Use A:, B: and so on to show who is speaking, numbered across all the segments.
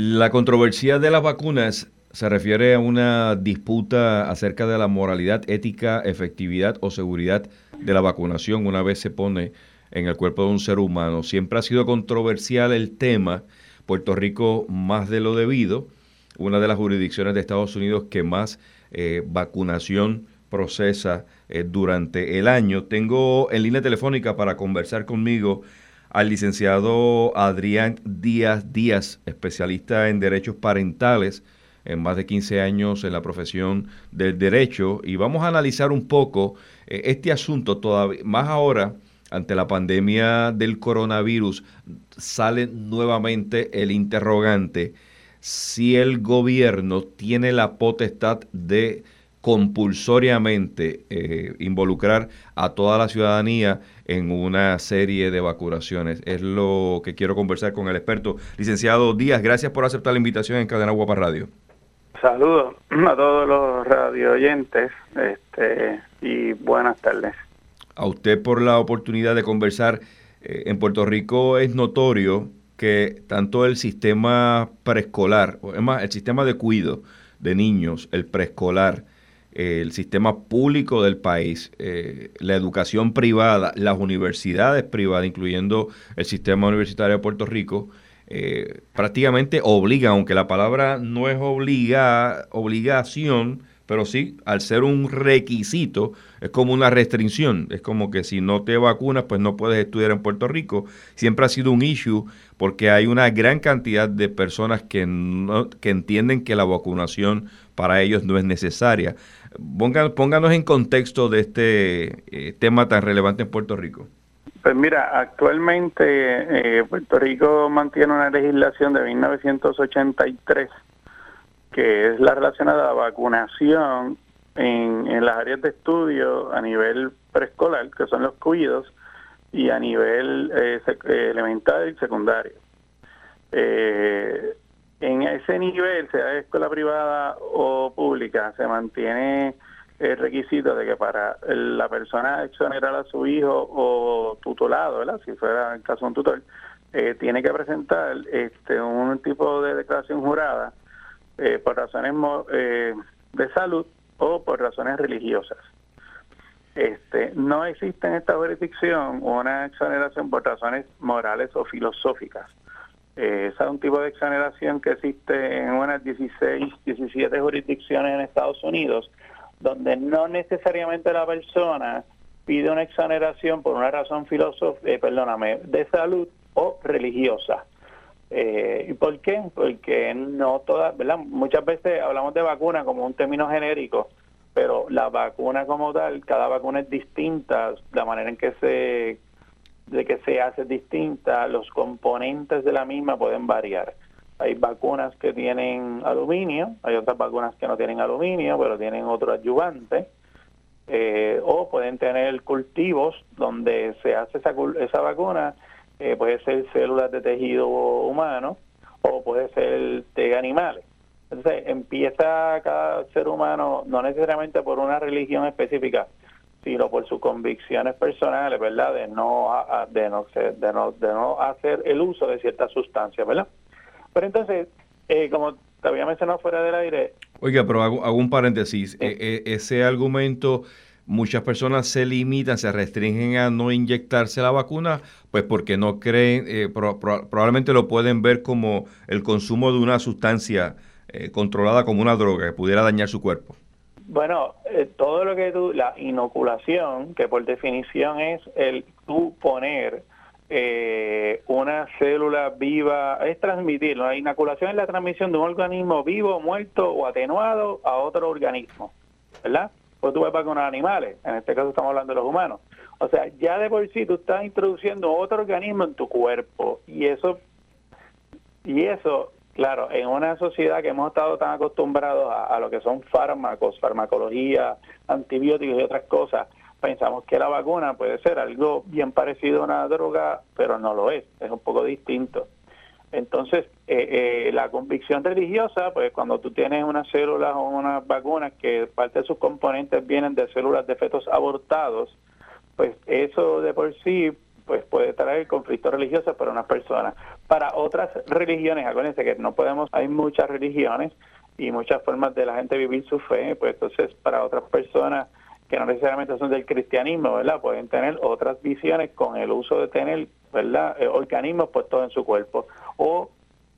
A: La controversia de las vacunas se refiere a una disputa acerca de la moralidad, ética, efectividad o seguridad de la vacunación una vez se pone en el cuerpo de un ser humano. Siempre ha sido controversial el tema. Puerto Rico más de lo debido, una de las jurisdicciones de Estados Unidos que más eh, vacunación procesa eh, durante el año. Tengo en línea telefónica para conversar conmigo al licenciado Adrián Díaz Díaz, especialista en derechos parentales, en más de 15 años en la profesión del derecho, y vamos a analizar un poco eh, este asunto todavía, más ahora ante la pandemia del coronavirus, sale nuevamente el interrogante si el gobierno tiene la potestad de compulsoriamente eh, involucrar a toda la ciudadanía en una serie de vacunaciones. Es lo que quiero conversar con el experto. Licenciado Díaz, gracias por aceptar la invitación en Cadena Guapa Radio.
B: Saludos a todos los radio oyentes este, y buenas tardes.
A: A usted por la oportunidad de conversar. Eh, en Puerto Rico es notorio que tanto el sistema preescolar, o es más, el sistema de cuido de niños, el preescolar, el sistema público del país, eh, la educación privada, las universidades privadas, incluyendo el sistema universitario de Puerto Rico, eh, prácticamente obliga, aunque la palabra no es obliga, obligación, pero sí, al ser un requisito, es como una restricción. Es como que si no te vacunas, pues no puedes estudiar en Puerto Rico. Siempre ha sido un issue porque hay una gran cantidad de personas que, no, que entienden que la vacunación para ellos no es necesaria. pónganos en contexto de este eh, tema tan relevante en Puerto Rico.
B: Pues mira, actualmente eh, Puerto Rico mantiene una legislación de 1983 que es la relacionada a la vacunación en, las áreas de estudio a nivel preescolar, que son los cuidos, y a nivel eh, eh elemental y secundario. Eh, en ese nivel, sea escuela privada o pública, se mantiene el requisito de que para la persona exonerar a su hijo o tutelado, si fuera el caso de un tutor, eh, tiene que presentar este un tipo de declaración jurada eh, por razones eh, de salud o por razones religiosas. Este, no existe en esta jurisdicción una exoneración por razones morales o filosóficas. Eh, esa es un tipo de exoneración que existe en unas 16, 17 jurisdicciones en Estados Unidos, donde no necesariamente la persona pide una exoneración por una razón filosófica, eh, perdóname, de salud o religiosa. Eh, ¿Y por qué? Porque no todas, ¿verdad? Muchas veces hablamos de vacuna como un término genérico, pero la vacuna como tal, cada vacuna es distinta, la manera en que se de que se hace distinta, los componentes de la misma pueden variar. Hay vacunas que tienen aluminio, hay otras vacunas que no tienen aluminio, pero tienen otro ayudante, eh, o pueden tener cultivos donde se hace esa, esa vacuna eh, puede ser células de tejido humano o puede ser de animales. Entonces empieza cada ser humano, no necesariamente por una religión específica, sino por sus convicciones personales, ¿verdad? De no, de no, de no, de no hacer el uso de ciertas sustancias, ¿verdad? Pero entonces, eh, como te había mencionado fuera del aire...
A: Oiga, pero hago, un paréntesis. E, e, ese argumento muchas personas se limitan, se restringen a no inyectarse la vacuna, pues porque no creen, eh, probablemente lo pueden ver como el consumo de una sustancia eh, controlada como una droga que pudiera dañar su cuerpo.
B: Bueno, eh, todo lo que tú, la inoculación, que por definición es el tú poner una célula viva, es transmitir, la inoculación es la transmisión de un organismo vivo, muerto o atenuado a otro organismo, ¿verdad? Pues tú vas con animales, en este caso estamos hablando de los humanos. O sea, ya de por sí tú estás introduciendo otro organismo en tu cuerpo y eso, y eso, claro, en una sociedad que hemos estado tan acostumbrados a, lo que son fármacos, farmacología, antibióticos y otras cosas, pensamos que la vacuna puede ser algo bien parecido a una droga, pero no lo es, es un poco distinto. Entonces, eh, eh, la convicción religiosa, pues cuando tú tienes unas células o unas vacunas que parte de sus componentes vienen de células de fetos abortados, pues eso de por sí pues puede traer conflictos religiosos para unas personas. Para otras religiones, acuérdense que no podemos, hay muchas religiones y muchas formas de la gente vivir su fe, pues entonces para otras personas que no necesariamente son del cristianismo, ¿verdad? Pueden tener otras visiones con el uso de tener, ¿verdad? Eh, organismos puestos en su cuerpo o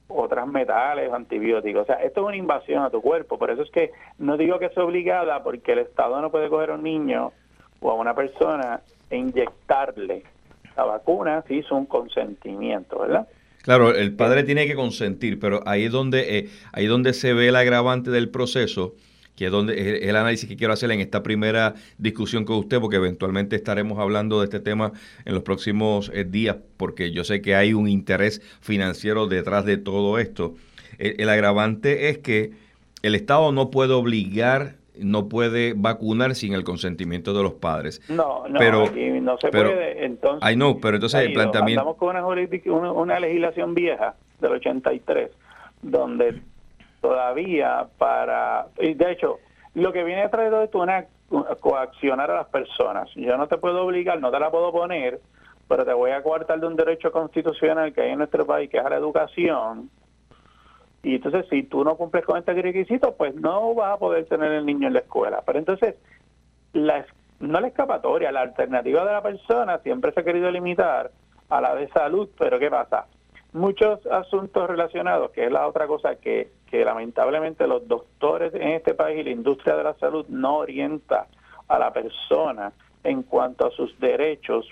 B: otras metales, antibióticos. O sea, esto es una invasión a tu cuerpo. Por eso es que no digo que es obligada porque el Estado no puede coger a un niño o a una persona e inyectarle la vacuna si hizo un consentimiento, ¿verdad?
A: Claro, el padre tiene que consentir, pero ahí es donde, eh, ahí es donde se ve el agravante del proceso que es donde el análisis que quiero hacer en esta primera discusión con usted, porque eventualmente estaremos hablando de este tema en los próximos eh, días, porque yo sé que hay un interés financiero detrás de todo esto. El, agravante es que el Estado no puede obligar no puede vacunar sin el consentimiento de los padres.
B: No, no, pero, no se puede. Entonces,
A: ay, no, pero entonces el planteamiento.
B: Estamos con una, una, legislación vieja del 83, donde todavía para... Y de hecho, lo que viene esto es coaccionar a las personas. Yo no te puedo obligar, no te la puedo poner, pero te voy a coartar de un derecho constitucional que hay en nuestro país, que es a la educación. Y entonces, si tú no cumples con este requisito, pues no vas a poder tener el niño en la escuela. Pero entonces, la, no la escapatoria, la alternativa de la persona siempre se ha querido limitar a la de salud, pero ¿qué pasa? muchos asuntos relacionados, que es la otra cosa que, que lamentablemente los doctores en este país y la industria de la salud no orienta a la persona en cuanto a sus derechos.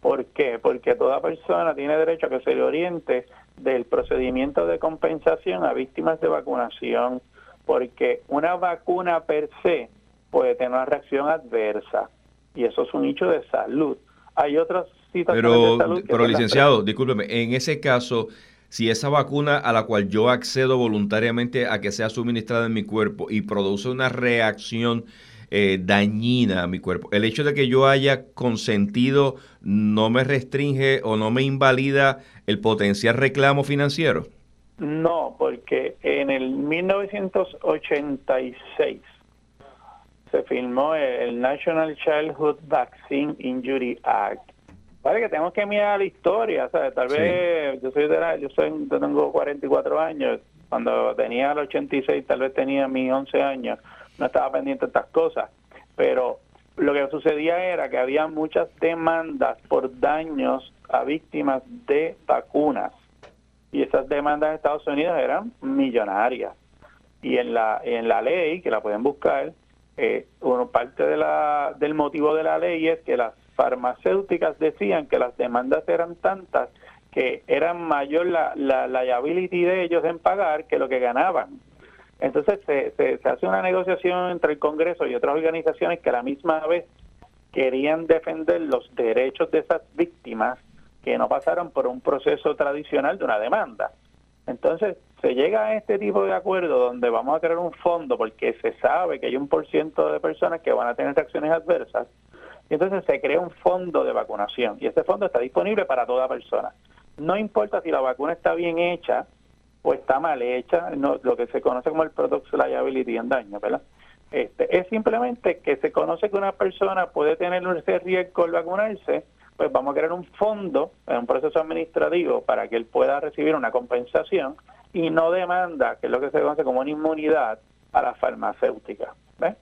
B: ¿Por qué? Porque toda persona tiene derecho a que se le oriente del procedimiento de compensación a víctimas de vacunación, porque una vacuna per se puede tener una reacción adversa y eso es un hecho de salud. Hay otros
A: pero, pero licenciado, discúlpeme, en ese caso, si esa vacuna a la cual yo accedo voluntariamente a que sea suministrada en mi cuerpo y produce una reacción eh, dañina a mi cuerpo, el hecho de que yo haya consentido no me restringe o no me invalida el potencial reclamo financiero.
B: No, porque en el 1986 se firmó el National Childhood Vaccine Injury Act Vale, que tenemos que mirar la historia, ¿sabes? Tal vez yo soy de la, yo soy, yo tengo 44 años, cuando tenía el 86 tal vez tenía mis 11 años, no estaba pendiente de estas cosas, pero lo que sucedía era que había muchas demandas por daños a víctimas de vacunas y esas demandas en Estados Unidos eran millonarias y en la en la ley que la pueden buscar eh, uno parte de la del motivo de la ley es que las farmacéuticas decían que las demandas eran tantas que era mayor la, la liability de ellos en pagar que lo que ganaban. Entonces se, se, hace una negociación entre el Congreso y otras organizaciones que a la misma vez querían defender los derechos de esas víctimas que no pasaron por un proceso tradicional de una demanda. Entonces, se llega a este tipo de acuerdo donde vamos a crear un fondo porque se sabe que hay un por ciento de personas que van a tener reacciones adversas entonces se crea un fondo de vacunación y ese fondo está disponible para toda persona. No importa si la vacuna está bien hecha o está mal hecha, no, lo que se conoce como el product liability en daño, ¿verdad? Este, es simplemente que se conoce que una persona puede tener ese riesgo al vacunarse, pues vamos a crear un fondo, en un proceso administrativo, para que él pueda recibir una compensación y no demanda, que es lo que se conoce como una inmunidad, a la farmacéutica. ¿ves?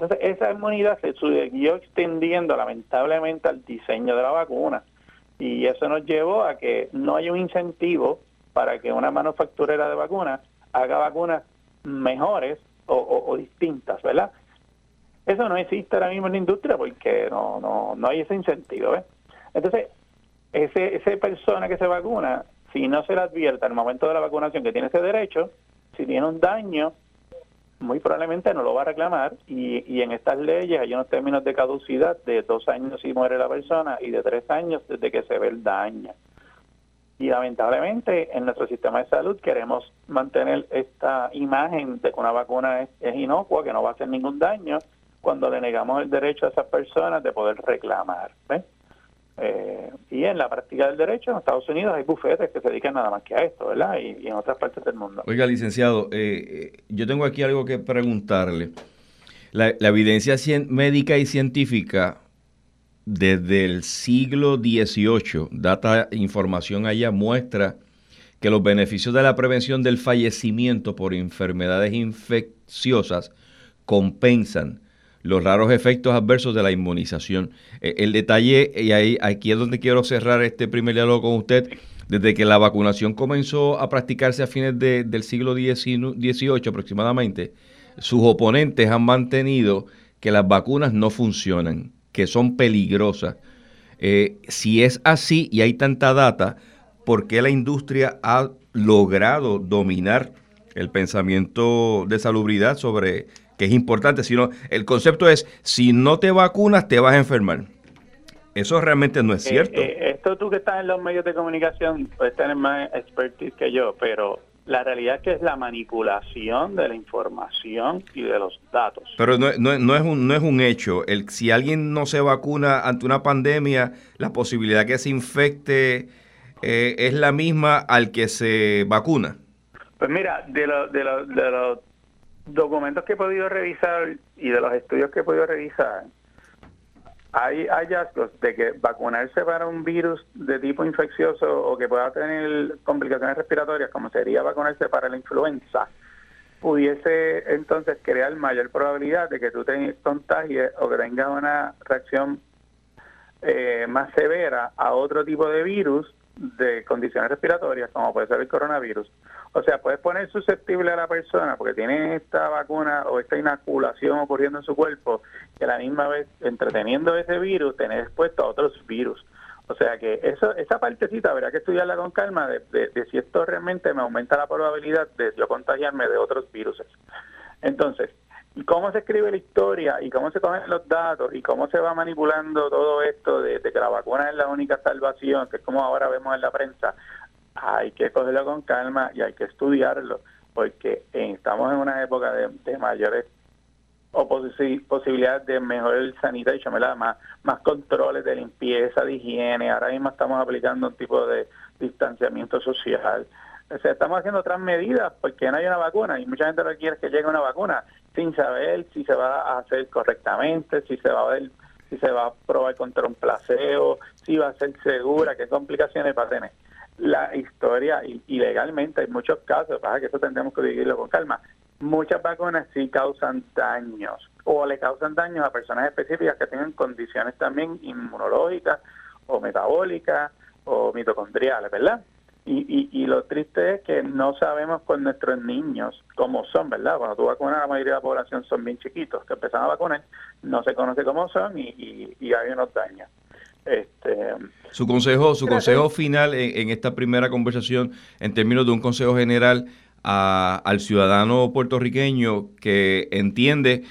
B: Entonces, esa inmunidad se siguió extendiendo lamentablemente al diseño de la vacuna. Y eso nos llevó a que no hay un incentivo para que una manufacturera de vacunas haga vacunas mejores o, distintas, ¿verdad? Eso no existe ahora mismo en la industria porque no, no, no hay ese incentivo, ¿ves? Entonces, ese, esa persona que se vacuna, si no se le advierte al momento de la vacunación que tiene ese derecho, si tiene un daño muy probablemente no lo va a reclamar y, y en estas leyes hay unos términos de caducidad de dos años si muere la persona y de tres años desde que se ve el daño. Y lamentablemente en nuestro sistema de salud queremos mantener esta imagen de que una vacuna es, inocua, que no va a hacer ningún daño, cuando le negamos el derecho a esas personas de poder reclamar. Eh, y en la práctica del derecho en Estados Unidos hay bufetes que se dedican nada más que a esto, ¿verdad? Y, en otras partes del mundo.
A: Oiga, licenciado, eh, eh, yo tengo aquí algo que preguntarle. La, evidencia médica y científica desde el siglo XVIII, data información allá, muestra que los beneficios de la prevención del fallecimiento por enfermedades infecciosas compensan los raros efectos adversos de la inmunización. Eh, el detalle, y ahí, aquí es donde quiero cerrar este primer diálogo con usted, desde que la vacunación comenzó a practicarse a fines del siglo XVIII aproximadamente, sus oponentes han mantenido que las vacunas no funcionan, que son peligrosas. Eh, si es así y hay tanta data, ¿por qué la industria ha logrado dominar el pensamiento de salubridad sobre que es importante, sino el concepto es, si no te vacunas, te vas a enfermar. Eso realmente no es eh, cierto.
B: Eh, esto tú que estás en los medios de comunicación puedes tener más expertise que yo, pero la realidad es que es la manipulación de la información y de los datos.
A: Pero no, no, no, es, un, no es un hecho. El, si alguien no se vacuna ante una pandemia, la posibilidad que se infecte eh, es la misma al que se vacuna.
B: Pues mira, de, lo, de, lo, de los documentos que he podido revisar y de los estudios que he podido revisar, hay hallazgos de que vacunarse para un virus de tipo infeccioso o que pueda tener complicaciones respiratorias, como sería vacunarse para la influenza, pudiese entonces crear mayor probabilidad de que tú te contagies o que tengas una reacción eh, más severa a otro tipo de virus de condiciones respiratorias, como puede ser el coronavirus. O sea, puedes poner susceptible a la persona porque tiene esta vacuna o esta inoculación ocurriendo en su cuerpo que a la misma vez, entreteniendo ese virus, tener expuesto a otros virus. O sea que eso, esa partecita habrá que estudiarla con calma de, de, si esto realmente me aumenta la probabilidad de yo contagiarme de otros virus. Entonces, cómo se escribe la historia y cómo se cogen los datos y cómo se va manipulando todo esto de, que la vacuna es la única salvación, que es como ahora vemos en la prensa, hay que cogerlo con calma y hay que estudiarlo, porque estamos en una época de, mayores posibilidades de mejor sanitation, Más, más controles de limpieza, de higiene. Ahora mismo estamos aplicando un tipo de distanciamiento social. O sea, estamos haciendo otras medidas porque no hay una vacuna y mucha gente requiere que llegue una vacuna sin saber si se va a hacer correctamente, si se va a ver, si se va a probar contra un placebo, si va a ser segura, qué complicaciones va a tener. La historia, y, hay muchos casos, para que eso tendremos que vivirlo con calma, muchas vacunas sí causan daños o le causan daños a personas específicas que tengan condiciones también inmunológicas o metabólicas o mitocondriales, ¿verdad? Y, y, lo triste es que no sabemos con nuestros niños cómo son, ¿verdad? Cuando tú vacunas, la mayoría de la población son bien chiquitos, que empiezan a vacunar, no se conoce cómo son y, y, hay unos daños. Este,
A: su consejo, su consejo final en, esta primera conversación, en términos de un consejo general al ciudadano puertorriqueño que entiende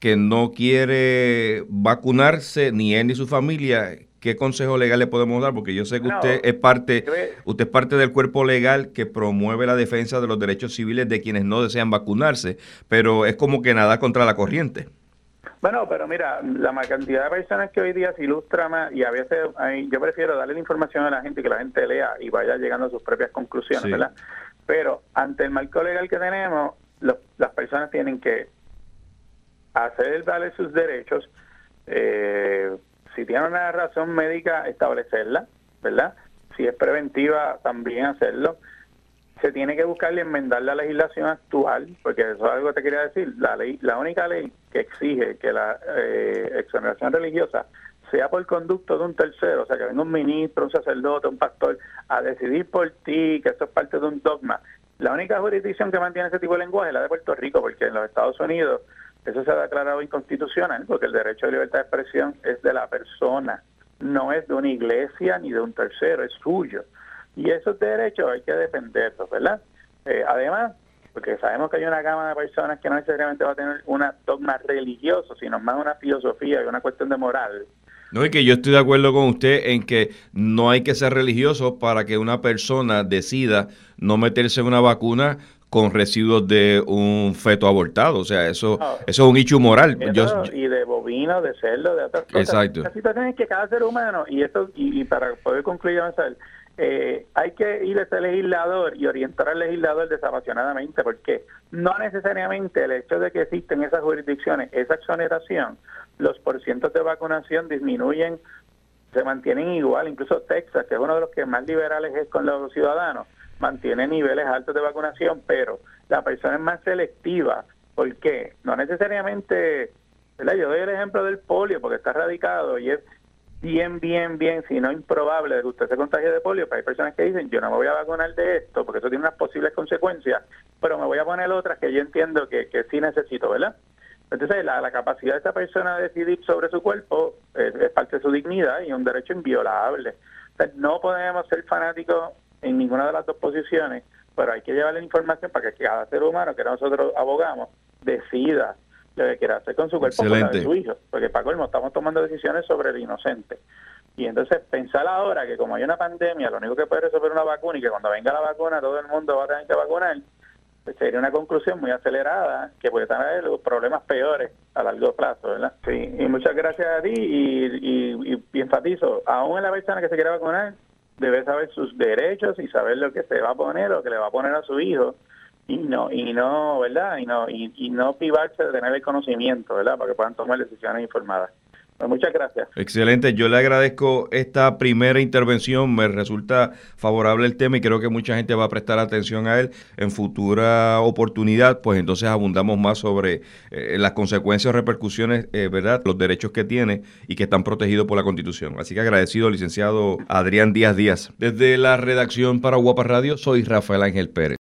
A: que no quiere vacunarse, ni él ni su familia, ¿qué consejo legal le podemos dar? Porque yo sé que usted es parte, usted es parte del cuerpo legal que promueve la defensa de los derechos civiles de quienes no desean vacunarse, pero es como que nada contra la corriente.
B: Bueno, pero mira, la cantidad de personas que hoy día se ilustra más y a veces yo prefiero darle la información a la gente y que la gente lea y vaya llegando a sus propias conclusiones, ¿verdad? Pero ante el marco legal que tenemos, las personas tienen que hacer darle sus derechos, eh, si tiene una razón médica, establecerla, ¿verdad? Si es preventiva, también hacerlo. Se tiene que buscar y enmendar la legislación actual, porque eso es algo que te quería decir. La ley, la única ley que exige que la eh, exoneración religiosa sea por conducto de un tercero, o sea, que venga un ministro, un sacerdote, un pastor, a decidir por ti, que eso es parte de un dogma. La única jurisdicción que mantiene ese tipo de lenguaje es la de Puerto Rico, porque en los Estados Unidos eso se ha declarado inconstitucional porque el derecho de libertad de expresión es de la persona, no es de una iglesia ni de un tercero, es suyo. Y esos derechos hay que defenderlos, ¿verdad? Eh, además, porque sabemos que hay una gama de personas que no necesariamente va a tener un dogma religioso, sino más una filosofía y una cuestión de moral.
A: No, y que yo estoy de acuerdo con usted en que no hay que ser religioso para que una persona decida no meterse en una vacuna con residuos de un feto abortado. O sea, eso, eso es un hecho moral.
B: y de bovino, de cerdo, de otras cosas.
A: Exacto.
B: La situación es que cada ser humano, y esto y, para poder concluir eh, hay que ir a ese legislador y orientar al legislador desapasionadamente, porque no necesariamente el hecho de que existen esas jurisdicciones, esa exoneración, los porcientos de vacunación disminuyen, se mantienen igual, incluso Texas, que es uno de los que más liberales es con los ciudadanos, mantiene niveles altos de vacunación, pero la persona es más selectiva. ¿Por qué? No necesariamente, yo doy el ejemplo del polio, porque está radicado y es bien, bien, bien, si no improbable de que usted se contagie de polio, pero hay personas que dicen, yo no me voy a vacunar de esto, porque eso tiene unas posibles consecuencias, pero me voy a poner otras que yo entiendo que, que sí necesito, ¿verdad? Entonces, la, la capacidad de esa persona de decidir sobre su cuerpo es, parte de su dignidad y un derecho inviolable. no podemos ser fanáticos en ninguna de las dos posiciones, pero hay que llevarle información para que cada ser humano que nosotros abogamos decida lo que quiera hacer con su cuerpo de su hijo, porque para colmo estamos tomando decisiones sobre el inocente. Y entonces pensar ahora que como hay una pandemia, lo único que puede resolver una vacuna y que cuando venga la vacuna todo el mundo va a tener que vacunar, pues sería una conclusión muy acelerada que puede tener problemas peores a largo plazo, ¿verdad? Sí, y muchas gracias a ti y, y enfatizo, aún en la persona que se quiera vacunar, debe saber sus derechos y saber lo que se va a poner o que le va a poner a su hijo y no y no verdad y no y, no privarse de tener el conocimiento verdad para que puedan tomar decisiones informadas muchas gracias.
A: Excelente, yo le agradezco esta primera intervención, me resulta favorable el tema y creo que mucha gente va a prestar atención a él en futura oportunidad, pues entonces abundamos más sobre eh, las consecuencias repercusiones, eh, ¿verdad? Los derechos que tiene y que están protegidos por la Constitución. Así que agradecido, licenciado Adrián Díaz Díaz. Desde la redacción para Guapa Radio, soy Rafael Ángel Pérez.